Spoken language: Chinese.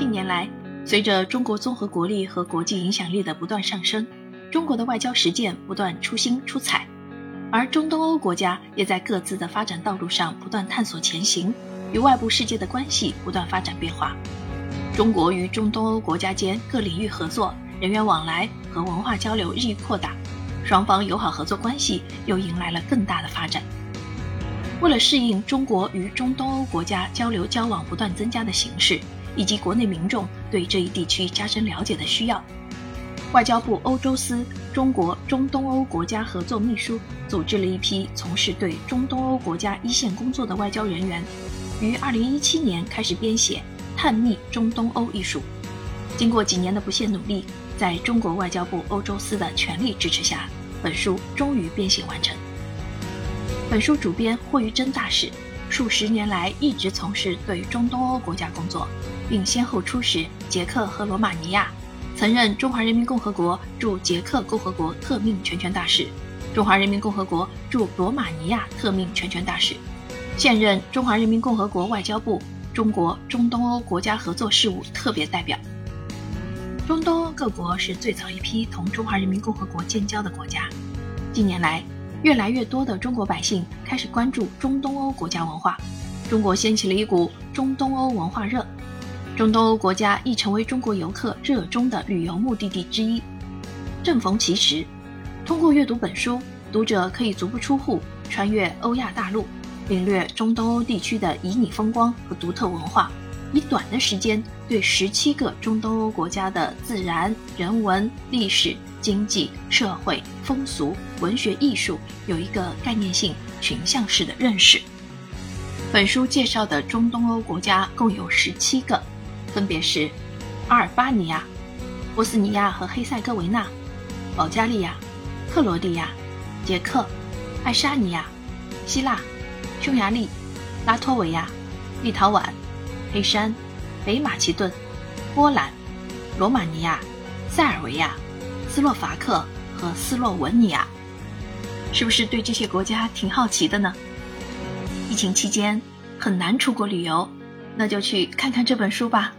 近年来，随着中国综合国力和国际影响力的不断上升，中国的外交实践不断出新出彩，而中东欧国家也在各自的发展道路上不断探索前行，与外部世界的关系不断发展变化。中国与中东欧国家间各领域合作、人员往来和文化交流日益扩大，双方友好合作关系又迎来了更大的发展。为了适应中国与中东欧国家交流交往不断增加的形势，以及国内民众对这一地区加深了解的需要，外交部欧洲司中国中东欧国家合作秘书组织了一批从事对中东欧国家一线工作的外交人员，于2017年开始编写《探秘中东欧》一书。经过几年的不懈努力，在中国外交部欧洲司的全力支持下，本书终于编写完成。本书主编霍玉珍大使数十年来一直从事对中东欧国家工作。并先后出使捷克和罗马尼亚，曾任中华人民共和国驻捷克共和国特命全权大使，中华人民共和国驻罗马尼亚特命全权大使，现任中华人民共和国外交部中国中东欧国家合作事务特别代表。中东欧各国是最早一批同中华人民共和国建交的国家，近年来，越来越多的中国百姓开始关注中东欧国家文化，中国掀起了一股中东欧文化热。中东欧国家亦成为中国游客热衷的旅游目的地之一。正逢其时，通过阅读本书，读者可以足不出户，穿越欧亚大陆，领略中东欧地区的旖旎风光和独特文化，以短的时间对十七个中东欧国家的自然、人文、历史、经济、社会、风俗、文学、艺术有一个概念性、群像式的认识。本书介绍的中东欧国家共有十七个。分别是阿尔巴尼亚、波斯尼亚和黑塞哥维那、保加利亚、克罗地亚、捷克、爱沙尼亚、希腊、匈牙利、拉脱维亚、立陶宛、黑山、北马其顿、波兰、罗马尼亚、塞尔维亚、斯洛伐克和斯洛文尼亚。是不是对这些国家挺好奇的呢？疫情期间很难出国旅游，那就去看看这本书吧。